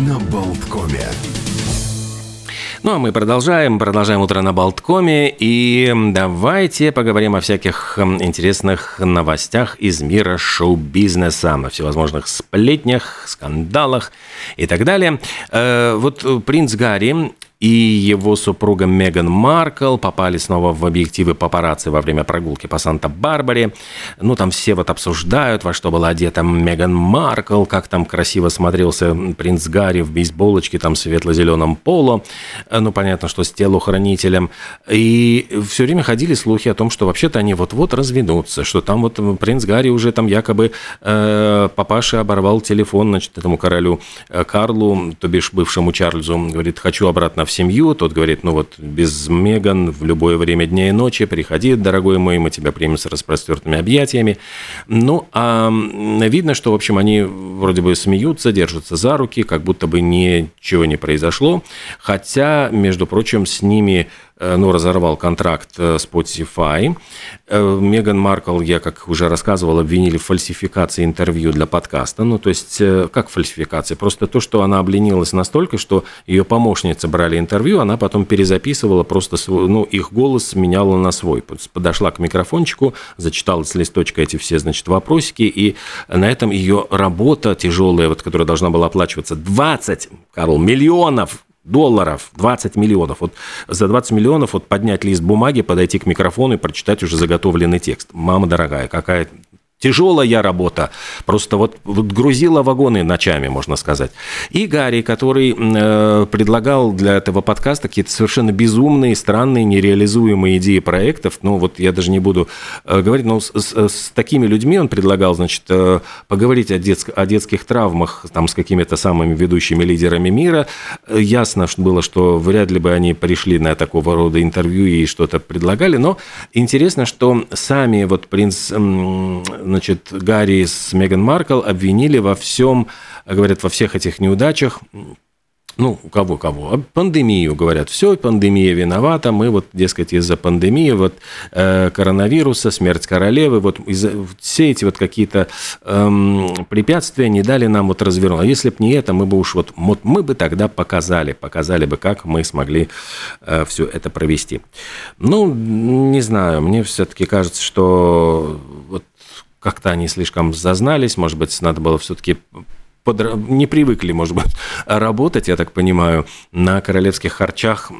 на Болткоме. Ну, а мы продолжаем, продолжаем утро на Болткоме, и давайте поговорим о всяких интересных новостях из мира шоу-бизнеса, о всевозможных сплетнях, скандалах и так далее. Э, вот принц Гарри и его супруга Меган Маркл попали снова в объективы папарацци во время прогулки по Санта-Барбаре. Ну, там все вот обсуждают, во что была одета Меган Маркл, как там красиво смотрелся принц Гарри в бейсболочке, там светло-зеленом поло. Ну, понятно, что с телохранителем. И все время ходили слухи о том, что вообще-то они вот-вот разведутся, что там вот принц Гарри уже там якобы э, папаша оборвал телефон, значит, этому королю э, Карлу, то бишь бывшему Чарльзу, говорит, хочу обратно в семью, тот говорит, ну вот без Меган в любое время дня и ночи, приходи, дорогой мой, мы тебя примем с распростертыми объятиями. Ну, а видно, что, в общем, они вроде бы смеются, держатся за руки, как будто бы ничего не произошло, хотя, между прочим, с ними ну, разорвал контракт э, Spotify. Э, Меган Маркл, я как уже рассказывал, обвинили в фальсификации интервью для подкаста. Ну, то есть, как фальсификация? Просто то, что она обленилась настолько, что ее помощницы брали интервью, она потом перезаписывала просто свой, ну, их голос меняла на свой. Подошла к микрофончику, зачитала с листочка эти все, значит, вопросики, и на этом ее работа тяжелая, вот, которая должна была оплачиваться 20, Карл, миллионов долларов, 20 миллионов. Вот за 20 миллионов вот поднять лист бумаги, подойти к микрофону и прочитать уже заготовленный текст. Мама дорогая, какая Тяжелая работа, просто вот, вот грузила вагоны ночами, можно сказать. И Гарри, который э, предлагал для этого подкаста какие-то совершенно безумные, странные, нереализуемые идеи проектов. Ну, вот я даже не буду э, говорить, но с, с, с такими людьми он предлагал, значит, э, поговорить о, детск, о детских травмах там с какими-то самыми ведущими лидерами мира. Ясно было, что вряд ли бы они пришли на такого рода интервью и что-то предлагали, но интересно, что сами вот принц значит, Гарри с Меган Маркл обвинили во всем, говорят, во всех этих неудачах ну, у кого кого, пандемию, говорят, все, пандемия виновата, мы вот, дескать, из-за пандемии, вот э, коронавируса, смерть королевы, вот все эти вот какие-то э, препятствия не дали нам вот развернуть. А если бы не это, мы бы уж вот, вот мы бы тогда показали, показали бы, как мы смогли э, все это провести. Ну, не знаю, мне все-таки кажется, что вот как-то они слишком зазнались, может быть, надо было все-таки под... не привыкли, может быть, работать, я так понимаю, на королевских харчах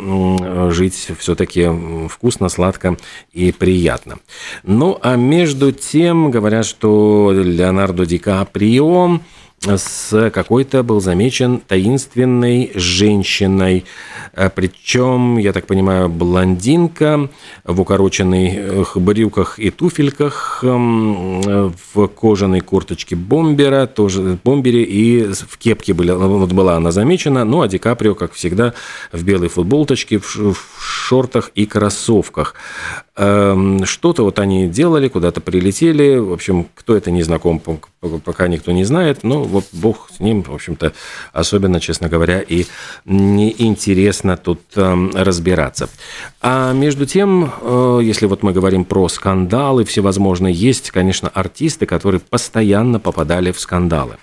жить все-таки вкусно, сладко и приятно. Ну, а между тем, говорят, что Леонардо Ди Каприо с какой-то был замечен таинственной женщиной. Э, Причем, я так понимаю, блондинка в укороченных брюках и туфельках, эм, в кожаной курточке бомбера, тоже бомбере и в кепке были, вот была она замечена. Ну, а Ди Каприо, как всегда, в белой футболочке, в шортах и кроссовках. Эм, что-то вот они делали, куда-то прилетели. В общем, кто это не знаком, пока никто не знает. Но вот бог с ним, в общем-то, особенно, честно говоря, и неинтересно тут эм, разбираться. А между тем, э, если вот мы говорим про скандалы всевозможные, есть, конечно, артисты, которые постоянно попадали в скандалы.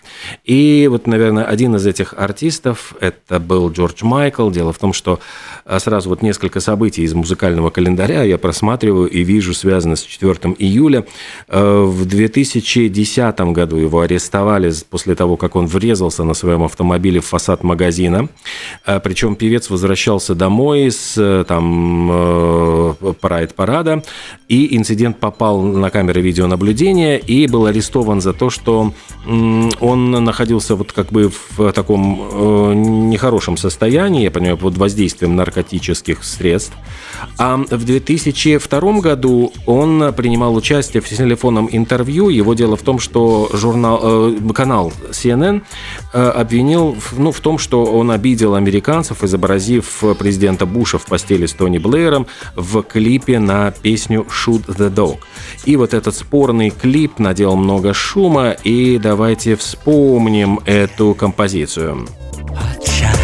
И вот, наверное, один из этих артистов, это был Джордж Майкл. Дело в том, что э, сразу вот несколько событий из музыкального календаря я просматривал просматриваю и вижу, связано с 4 июля. Э, в 2010 году его арестовали после того, как он врезался на своем автомобиле в фасад магазина. Э, Причем певец возвращался домой с э, там прайд-парада, и инцидент попал на камеры видеонаблюдения и был арестован за то, что он находился вот как бы в таком нехорошем состоянии, я понимаю, под воздействием наркотических средств. А в 2002 2002 году он принимал участие в телефонном интервью. Его дело в том, что журнал, э, канал CNN э, обвинил ну, в том, что он обидел американцев, изобразив президента Буша в постели с Тони Блэером в клипе на песню «Shoot the Dog». И вот этот спорный клип наделал много шума, и давайте вспомним эту композицию. but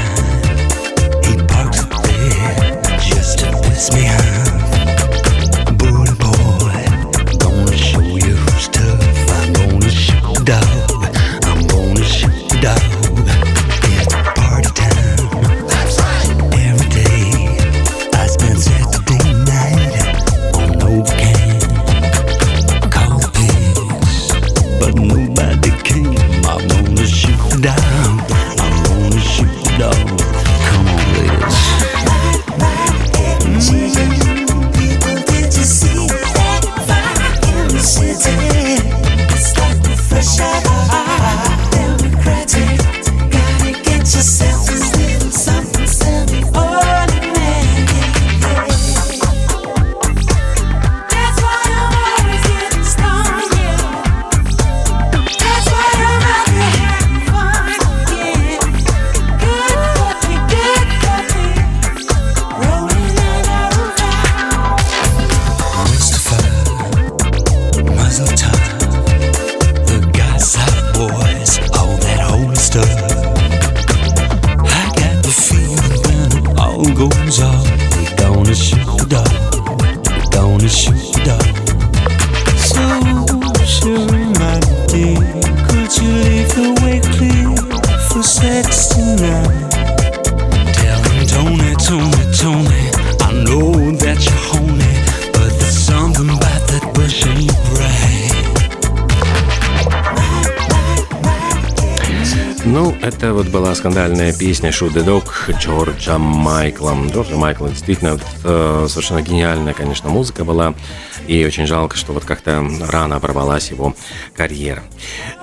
скандальная песня «Shoot the Dog» Джорджа Майкла. Джорджа Майкла действительно э, совершенно гениальная, конечно, музыка была. И очень жалко, что вот как-то рано оборвалась его карьера.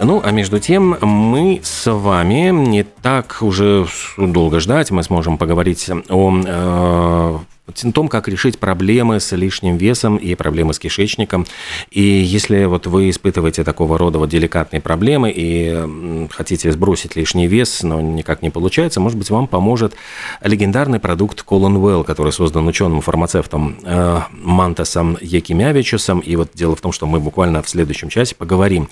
Ну, а между тем мы с вами не так уже долго ждать. Мы сможем поговорить о э, о том, как решить проблемы с лишним весом и проблемы с кишечником. И если вот вы испытываете такого рода вот деликатные проблемы и хотите сбросить лишний вес, но никак не получается, может быть, вам поможет легендарный продукт Colon Well, который создан ученым-фармацевтом э, Мантасом Якимявичусом. И вот дело в том, что мы буквально в следующем часе поговорим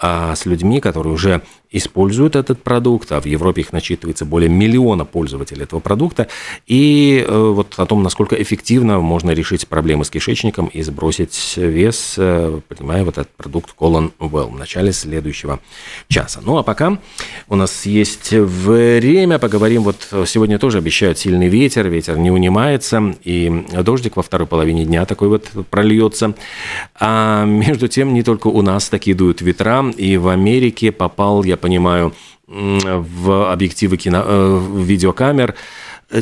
а, с людьми, которые уже используют этот продукт, а в Европе их насчитывается более миллиона пользователей этого продукта, и э, вот о том, насколько эффективно можно решить проблемы с кишечником и сбросить вес, э, принимая вот этот продукт Colon Well в начале следующего часа. Ну а пока у нас есть время, поговорим, вот сегодня тоже обещают сильный ветер, ветер не унимается, и дождик во второй половине дня такой вот прольется. А между тем, не только у нас такие дуют ветра, и в Америке попал, я понимаю, в объективы кино, э, видеокамер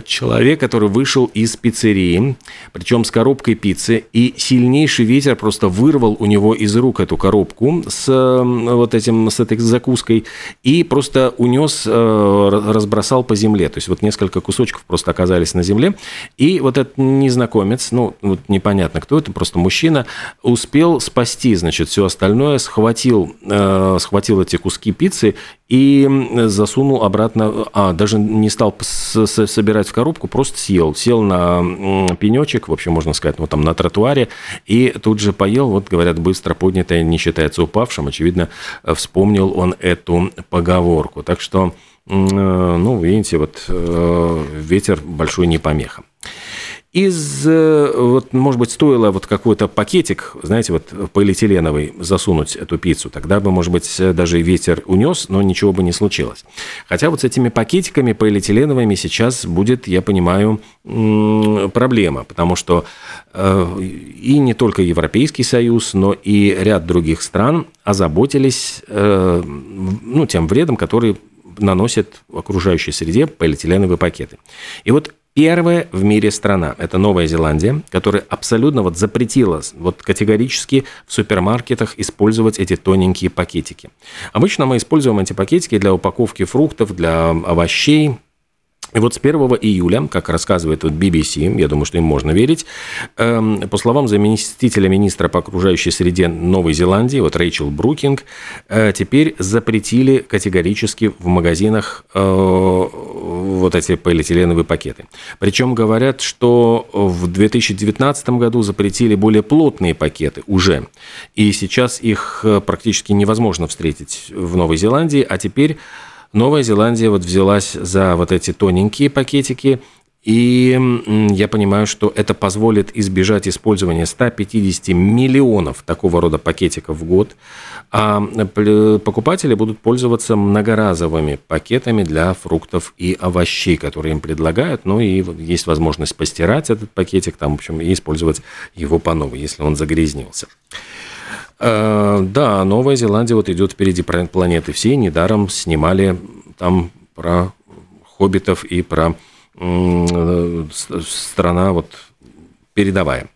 человек, который вышел из пиццерии, причем с коробкой пиццы, и сильнейший ветер просто вырвал у него из рук эту коробку с вот этим, с этой закуской и просто унес, э, разбросал по земле. То есть вот несколько кусочков просто оказались на земле. И вот этот незнакомец, ну, вот непонятно кто это, просто мужчина, успел спасти, значит, все остальное, схватил, э, схватил эти куски пиццы и засунул обратно, а, даже не стал с- с- собирать в коробку, просто съел. Сел на пенечек, в общем, можно сказать, вот там на тротуаре, и тут же поел, вот говорят, быстро поднятое не считается упавшим. Очевидно, вспомнил он эту поговорку. Так что, э, ну, видите, вот э, ветер большой не помеха. Из, э, вот, может быть, стоило вот какой-то пакетик, знаете, вот полиэтиленовый засунуть эту пиццу, тогда бы, может быть, даже и ветер унес, но ничего бы не случилось. Хотя вот с этими пакетиками полиэтиленовыми сейчас будет, я понимаю, проблема, потому что э, и не только Европейский Союз, но и ряд других стран озаботились э, ну, тем вредом, который наносят в окружающей среде полиэтиленовые пакеты. И вот Первая в мире страна – это Новая Зеландия, которая абсолютно вот запретила вот категорически в супермаркетах использовать эти тоненькие пакетики. Обычно мы используем эти пакетики для упаковки фруктов, для овощей, и вот с 1 июля, как рассказывает вот BBC, я думаю, что им можно верить, эм, по словам заместителя министра по окружающей среде Новой Зеландии, вот Рэйчел Брукинг, э, теперь запретили категорически в магазинах э, вот эти полиэтиленовые пакеты. Причем говорят, что в 2019 году запретили более плотные пакеты уже. И сейчас их э, практически невозможно встретить в Новой Зеландии, а теперь Новая Зеландия вот взялась за вот эти тоненькие пакетики, и я понимаю, что это позволит избежать использования 150 миллионов такого рода пакетиков в год, а пл- покупатели будут пользоваться многоразовыми пакетами для фруктов и овощей, которые им предлагают, ну и есть возможность постирать этот пакетик, там, в общем, и использовать его по новой, если он загрязнился. Э, Да, Новая Зеландия вот идет впереди планеты всей. Недаром снимали там про хоббитов и про э, страна вот передовая.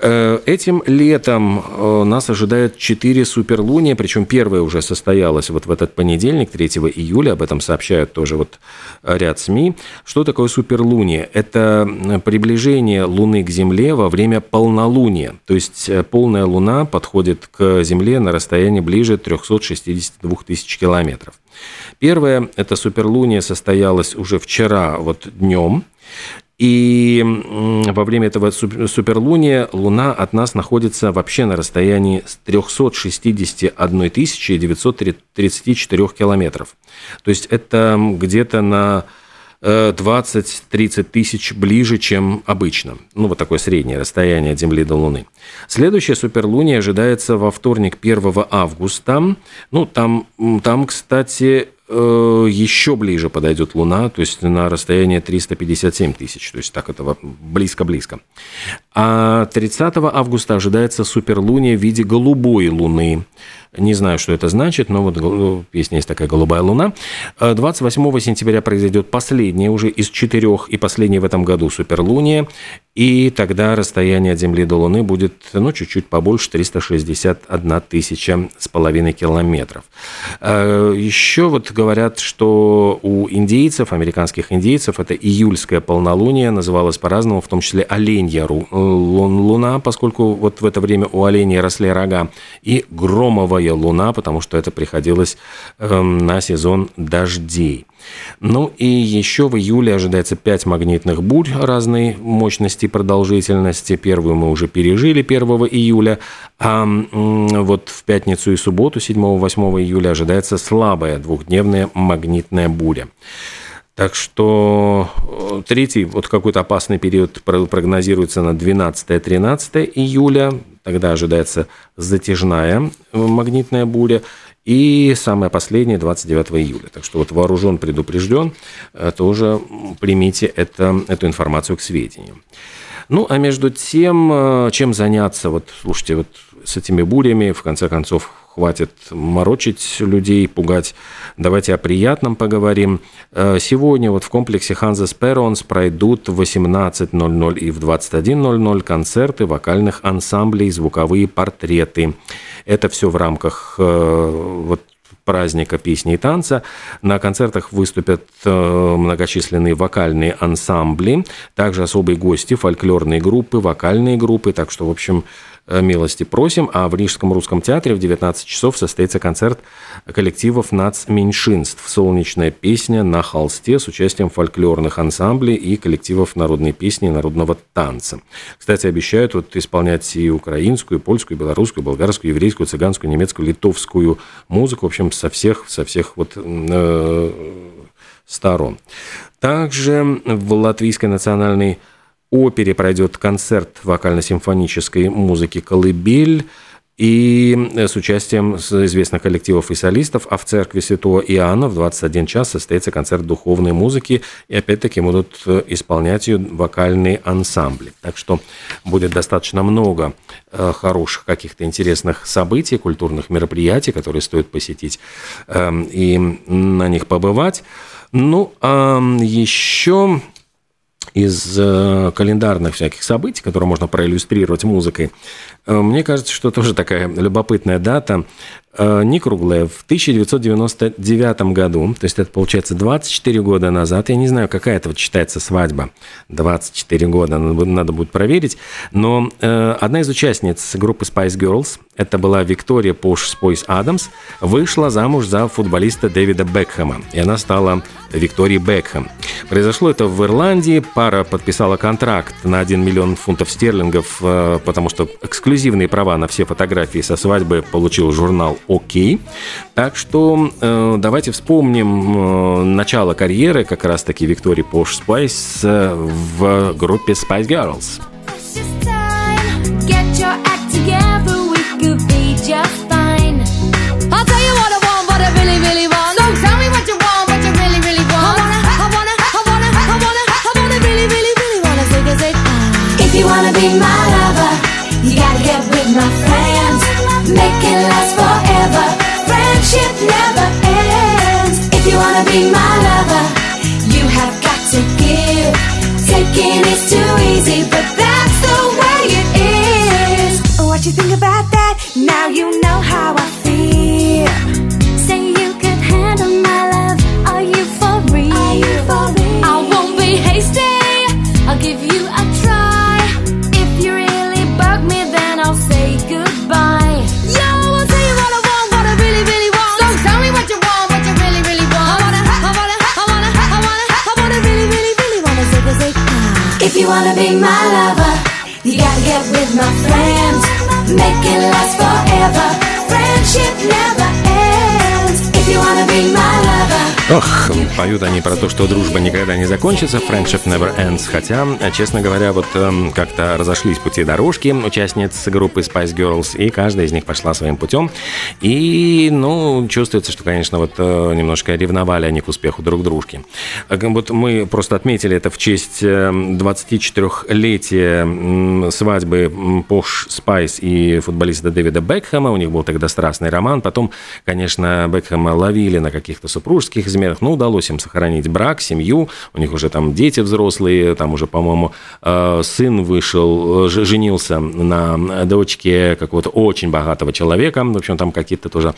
Э, Этим летом э, нас ожидает 4 суперлуния, причем первая уже состоялась вот в этот понедельник, 3 июля, об этом сообщают тоже вот ряд СМИ. Что такое суперлуния? Это приближение Луны к Земле во время полнолуния, то есть э, полная Луна подходит к Земле на расстоянии ближе 362 тысяч километров. Первое, это суперлуния состоялась уже вчера вот днем, и во время этого суп- суперлуния Луна от нас находится вообще на расстоянии с 361 тысячи 934 километров. То есть это где-то на э, 20-30 тысяч ближе, чем обычно. Ну, вот такое среднее расстояние от Земли до Луны. Следующая суперлуния ожидается во вторник 1 августа. Ну, там, там кстати, э, еще ближе подойдет Луна, то есть на расстояние 357 тысяч, то есть так это близко-близко. А 30 августа ожидается суперлуния в виде голубой Луны. Не знаю, что это значит, но вот песня есть такая «Голубая луна». А 28 сентября произойдет последняя уже из четырех и последняя в этом году суперлуния. И тогда расстояние от Земли до Луны будет, ну, чуть-чуть побольше, 361 тысяча с половиной километров. А, Еще вот говорят, что у индейцев, американских индейцев, это июльское полнолуние, называлось по-разному, в том числе оленья луна, поскольку вот в это время у оленей росли рога, и громовая луна, потому что это приходилось эм, на сезон дождей. Ну и еще в июле ожидается 5 магнитных бурь разной мощности и продолжительности. Первую мы уже пережили 1 июля, а вот в пятницу и субботу 7-8 июля ожидается слабая двухдневная магнитная буря. Так что э, третий, вот какой-то опасный период про- прогнозируется на 12-13 июля. Тогда ожидается затяжная э, магнитная буря. И самое последнее 29 июля. Так что вот вооружен, предупрежден, э, тоже примите это, эту информацию к сведению. Ну, а между тем, чем заняться, вот, слушайте, вот с этими бурями, в конце концов, хватит морочить людей, пугать. Давайте о приятном поговорим. Э, Сегодня вот в комплексе Ханзас Перонс пройдут в 18.00 и в 21.00 концерты вокальных ансамблей, звуковые портреты. Это все в рамках э, вот праздника песни и танца. На концертах выступят э, многочисленные вокальные ансамбли, также особые гости, фольклорные группы, вокальные группы. Так что, в общем, милости просим. А в Рижском русском театре в 19 часов состоится концерт коллективов нацменьшинств «Солнечная песня на холсте» с участием фольклорных ансамблей и коллективов народной песни и народного танца. Кстати, обещают вот исполнять и украинскую, и польскую, и белорусскую, и болгарскую, еврейскую, цыганскую, немецкую, литовскую музыку. В общем, со всех, со всех вот э, сторон. Также в Латвийской национальной опере пройдет концерт вокально-симфонической музыки «Колыбель», и с участием известных коллективов и солистов, а в церкви Святого Иоанна в 21 час состоится концерт духовной музыки, и опять-таки будут э, исполнять ее вокальные ансамбли. Так что будет достаточно много э, хороших каких-то интересных событий, культурных мероприятий, которые стоит посетить эм, и на них побывать. Ну, а еще из э, календарных всяких событий, которые можно проиллюстрировать музыкой, мне кажется, что тоже такая любопытная дата, э, не круглая, в 1999 году, то есть это получается 24 года назад, я не знаю, какая это вот считается свадьба, 24 года, надо, будет- проверить, но э, одна из участниц группы Spice Girls, это была Виктория Posh Spice Адамс, вышла замуж за футболиста Дэвида Бекхэма, и она стала Викторией Бекхэм. Произошло это в Ирландии, пара подписала контракт на 1 миллион фунтов стерлингов, э, потому что эксклюзивные права на все фотографии со свадьбы получил журнал «OK». Так что э, давайте вспомним э, начало карьеры как раз-таки Виктории Posh Spice э, в группе Spice Girls. You wanna be my lover, you gotta get with my friends. Make it last forever. Friendship never ends. If you wanna be my. Ох, поют они про то, что дружба никогда не закончится, friendship never ends. Хотя, честно говоря, вот эм, как-то разошлись пути дорожки участниц группы Spice Girls, и каждая из них пошла своим путем. И, ну, чувствуется, что, конечно, вот э, немножко ревновали они к успеху друг дружки. Э, Вот мы просто отметили это в честь э, 24-летия м, свадьбы Posh Spice и футболиста Дэвида Бекхэма. У них был тогда страстный роман. Потом, конечно, Бекхэма ловили на каких-то супружеских изменах. Но удалось им сохранить брак, семью. У них уже там дети взрослые. Там уже, по-моему, э, сын вышел, э, женился на дочке какого-то очень богатого человека. В общем, там какие-то тоже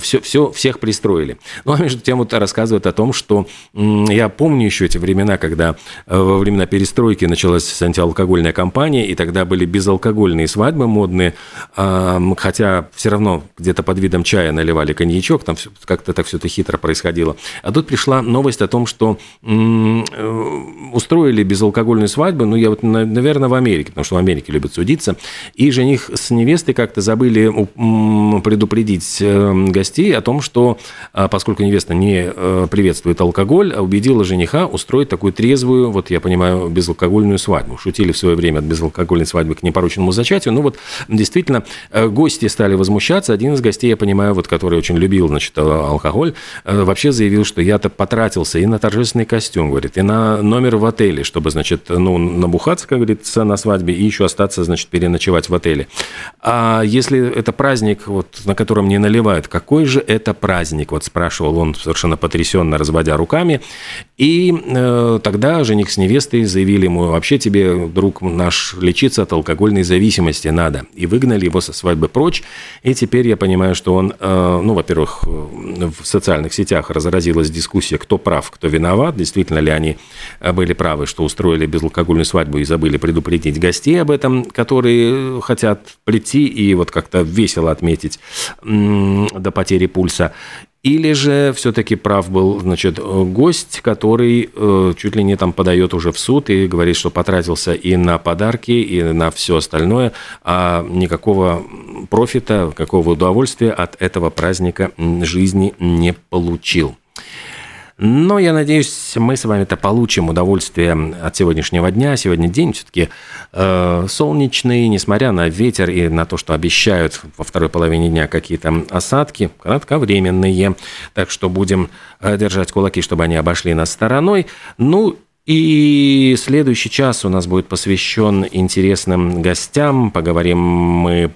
все, все, всех пристроили. Ну, а между тем вот рассказывают о том, что я помню еще эти времена, когда э, во времена перестройки началась антиалкогольная кампания, и тогда были безалкогольные свадьбы модные, а, хотя все равно где-то под видом чая наливали коньячок, там как-то так все это хитро происходило. А тут пришла новость о том, что э, устроили безалкогольную свадьбу, ну, я вот, на- наверное, в Америке, потому что в Америке любят судиться, и жених с невестой как-то забыли предупредить э, гостей о том, что а, поскольку невеста не э, приветствует алкоголь, а убедила жениха устроить такую трезвую, вот я понимаю, безалкогольную свадьбу. Шутили в свое время от безалкогольной свадьбы к непорочному зачатию. Ну вот действительно гости стали возмущаться. Один из гостей, я понимаю, вот который очень любил, значит, алкоголь, вообще заявил, что я-то потратился и на торжественный костюм, говорит, и на номер в отеле, чтобы, значит, ну, набухаться, как говорится, на свадьбе и еще остаться, значит, переночевать в отеле. А если это праздник, вот, на котором не наливают, какой же это праздник? Вот спрашивал он совершенно потрясенно, разводя руками. И э, тогда жених с невестой заявили ему, вообще тебе, друг наш, лечиться от алкогольной зависимости надо. И выгнали его со свадьбы прочь. И теперь я понимаю, что он, э, ну, во-первых, в социальных сетях разразилась дискуссия, кто прав, кто виноват, действительно ли они э, были правы, что устроили безалкогольную свадьбу и забыли предупредить гостей об этом, которые хотят прийти и вот как-то весело отметить до потери пульса. Или же все-таки прав был, значит, э, гость, который э, чуть ли не там подает уже в суд и говорит, что потратился и на подарки, и на все остальное, а никакого профита, какого удовольствия от этого праздника жизни не получил. Но я надеюсь, мы с вами-то получим удовольствие от сегодняшнего дня. Сегодня день все-таки э, солнечный, несмотря на ветер и на то, что обещают во второй половине дня какие-то осадки, кратковременные. Так что будем э, держать кулаки, чтобы они обошли нас стороной. Ну и следующий час у нас будет посвящен интересным гостям. Поговорим мы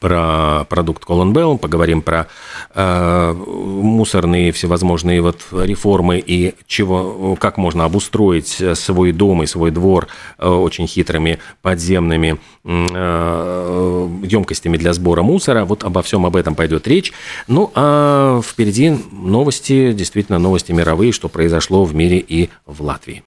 про продукт Colin Bell, поговорим про э, мусорные всевозможные вот реформы и чего, как можно обустроить свой дом и свой двор э, очень хитрыми подземными э, емкостями для сбора мусора. Вот обо всем об этом пойдет речь. Ну, а впереди новости, действительно новости мировые, что произошло в мире и в Латвии.